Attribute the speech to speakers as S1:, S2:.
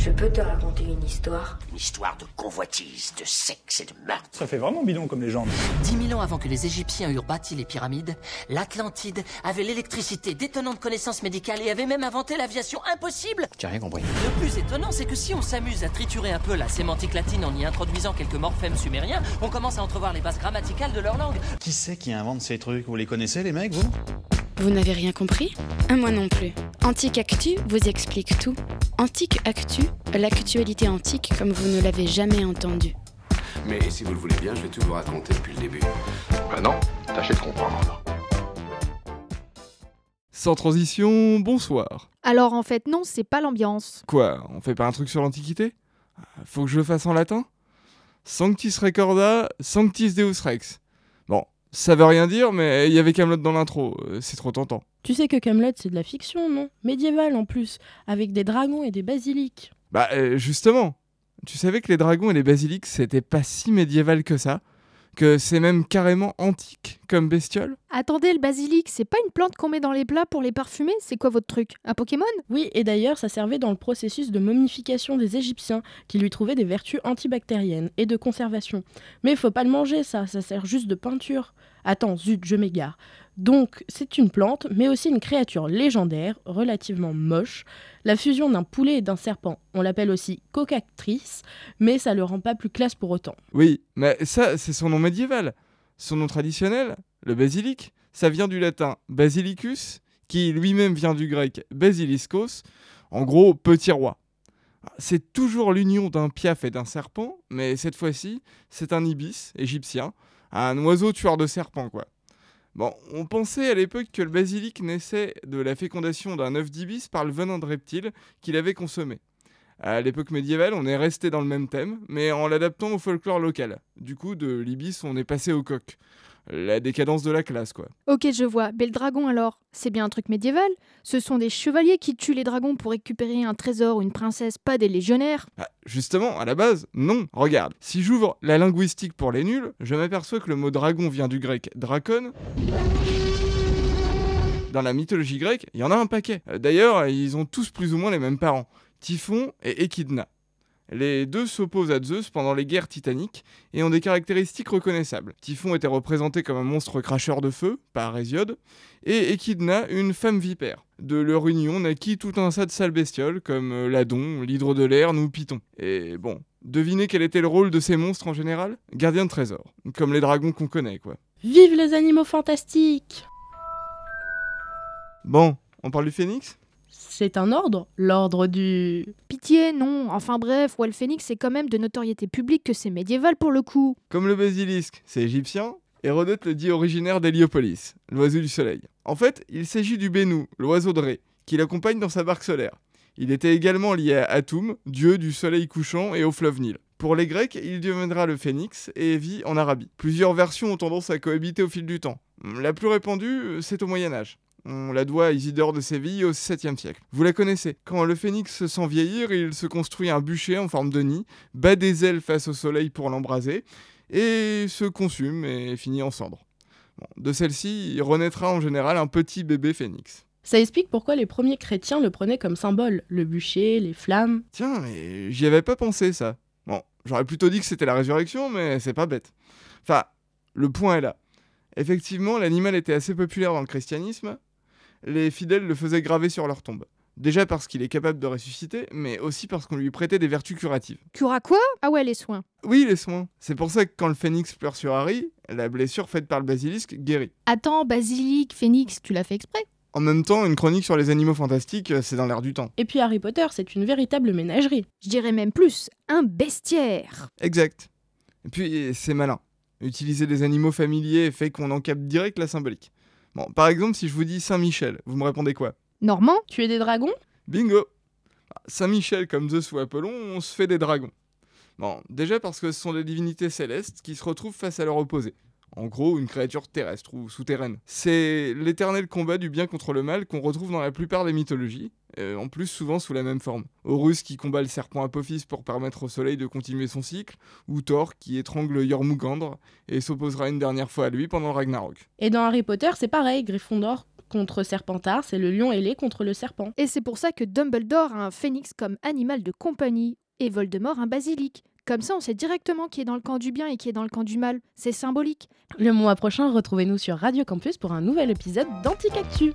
S1: Je peux te raconter une histoire?
S2: Une histoire de convoitise, de sexe et de meurtre.
S3: Ça fait vraiment bidon comme légende.
S4: Dix mille ans avant que les Égyptiens eurent bâti les pyramides, l'Atlantide avait l'électricité, d'étonnantes connaissances médicales et avait même inventé l'aviation impossible.
S5: J'ai rien compris.
S4: Le plus étonnant, c'est que si on s'amuse à triturer un peu la sémantique latine en y introduisant quelques morphèmes sumériens, on commence à entrevoir les bases grammaticales de leur langue.
S6: Qui c'est qui invente ces trucs? Vous les connaissez les mecs, vous?
S7: Vous n'avez rien compris Ah, Moi non plus. Antique Actu vous explique tout. Antique Actu, l'actualité antique comme vous ne l'avez jamais entendu.
S8: Mais si vous le voulez bien, je vais tout vous raconter depuis le début.
S9: Bah non, tâchez de comprendre.
S10: Sans transition, bonsoir.
S11: Alors en fait non, c'est pas l'ambiance.
S10: Quoi, on fait pas un truc sur l'Antiquité? Faut que je le fasse en latin? Sanctis recorda, sanctis deus rex. Ça veut rien dire, mais il y avait Camelot dans l'intro, euh, c'est trop tentant.
S12: Tu sais que Camelot c'est de la fiction, non? Médiévale en plus, avec des dragons et des basiliques.
S10: Bah euh, justement, tu savais que les dragons et les basiliques c'était pas si médiéval que ça? Que c'est même carrément antique comme bestiole
S11: Attendez, le basilic, c'est pas une plante qu'on met dans les plats pour les parfumer? C'est quoi votre truc? Un Pokémon?
S12: Oui, et d'ailleurs, ça servait dans le processus de momification des Égyptiens, qui lui trouvaient des vertus antibactériennes et de conservation. Mais faut pas le manger, ça, ça sert juste de peinture. Attends, zut, je m'égare. Donc, c'est une plante, mais aussi une créature légendaire, relativement moche. La fusion d'un poulet et d'un serpent, on l'appelle aussi cocactrice, mais ça le rend pas plus classe pour autant.
S10: Oui, mais ça, c'est son nom médiéval. Son nom traditionnel, le basilic, ça vient du latin basilicus, qui lui-même vient du grec basiliskos, en gros petit roi. C'est toujours l'union d'un piaf et d'un serpent, mais cette fois-ci, c'est un ibis égyptien, un oiseau tueur de serpents, quoi. Bon, on pensait à l'époque que le basilic naissait de la fécondation d'un œuf d'ibis par le venin de reptile qu'il avait consommé. À l'époque médiévale, on est resté dans le même thème, mais en l'adaptant au folklore local. Du coup, de l'ibis, on est passé au coq. La décadence de la classe, quoi.
S11: Ok, je vois. Mais le dragon alors C'est bien un truc médiéval Ce sont des chevaliers qui tuent les dragons pour récupérer un trésor ou une princesse, pas des légionnaires
S10: Ah, justement, à la base, non. Regarde, si j'ouvre la linguistique pour les nuls, je m'aperçois que le mot dragon vient du grec dracon. Dans la mythologie grecque, il y en a un paquet. D'ailleurs, ils ont tous plus ou moins les mêmes parents, Typhon et Echidna. Les deux s'opposent à Zeus pendant les guerres titaniques et ont des caractéristiques reconnaissables. Typhon était représenté comme un monstre cracheur de feu, par Hésiode, et Echidna une femme vipère. De leur union naquit tout un tas de sales bestioles comme euh, l'Adon, l'hydre de l'air ou Python. Et bon, devinez quel était le rôle de ces monstres en général? Gardiens de trésors, comme les dragons qu'on connaît quoi.
S12: Vive les animaux fantastiques
S10: Bon, on parle du phénix?
S12: C'est un ordre L'ordre du...
S11: Pitié, non. Enfin bref, ouais, le phénix, c'est quand même de notoriété publique que c'est médiéval pour le coup.
S10: Comme le basilisque, c'est égyptien, Hérodote le dit originaire d'Héliopolis, l'oiseau du soleil. En fait, il s'agit du Bénou, l'oiseau de Ré, qui l'accompagne dans sa barque solaire. Il était également lié à Atum, dieu du soleil couchant et au fleuve Nil. Pour les Grecs, il deviendra le phénix et vit en Arabie. Plusieurs versions ont tendance à cohabiter au fil du temps. La plus répandue, c'est au Moyen Âge. On la doit à Isidore de Séville au 7e siècle. Vous la connaissez. Quand le phénix se sent vieillir, il se construit un bûcher en forme de nid, bat des ailes face au soleil pour l'embraser, et se consume et finit en cendres. Bon, de celle-ci, il renaîtra en général un petit bébé phénix.
S12: Ça explique pourquoi les premiers chrétiens le prenaient comme symbole, le bûcher, les flammes.
S10: Tiens, mais j'y avais pas pensé ça. Bon, j'aurais plutôt dit que c'était la résurrection, mais c'est pas bête. Enfin, le point est là. Effectivement, l'animal était assez populaire dans le christianisme. Les fidèles le faisaient graver sur leur tombe. Déjà parce qu'il est capable de ressusciter, mais aussi parce qu'on lui prêtait des vertus curatives.
S11: Cura quoi? Ah ouais, les soins.
S10: Oui, les soins. C'est pour ça que quand le phénix pleure sur Harry, la blessure faite par le basilisque guérit.
S11: Attends, basilic, phénix, tu l'as fait exprès?
S10: En même temps, une chronique sur les animaux fantastiques, c'est dans l'air du temps.
S12: Et puis Harry Potter, c'est une véritable ménagerie.
S11: Je dirais même plus, un bestiaire.
S10: Exact. Et puis, c'est malin. Utiliser des animaux familiers fait qu'on en capte direct la symbolique. Bon, par exemple, si je vous dis Saint-Michel, vous me répondez quoi?
S11: Normand
S12: Tu es des dragons?
S10: Bingo Saint-Michel comme Zeus ou Apollon, on se fait des dragons. Bon, déjà parce que ce sont des divinités célestes qui se retrouvent face à leur opposé. En gros, une créature terrestre ou souterraine. C'est l'éternel combat du bien contre le mal qu'on retrouve dans la plupart des mythologies, euh, en plus souvent sous la même forme. Horus qui combat le serpent Apophis pour permettre au soleil de continuer son cycle, ou Thor qui étrangle Jormungandr et s'opposera une dernière fois à lui pendant Ragnarok.
S12: Et dans Harry Potter, c'est pareil, Gryffondor contre Serpentard, c'est le lion ailé contre le serpent.
S11: Et c'est pour ça que Dumbledore a un phénix comme animal de compagnie et Voldemort un basilic. Comme ça, on sait directement qui est dans le camp du bien et qui est dans le camp du mal. C'est symbolique.
S12: Le mois prochain, retrouvez-nous sur Radio Campus pour un nouvel épisode d'Anticactu.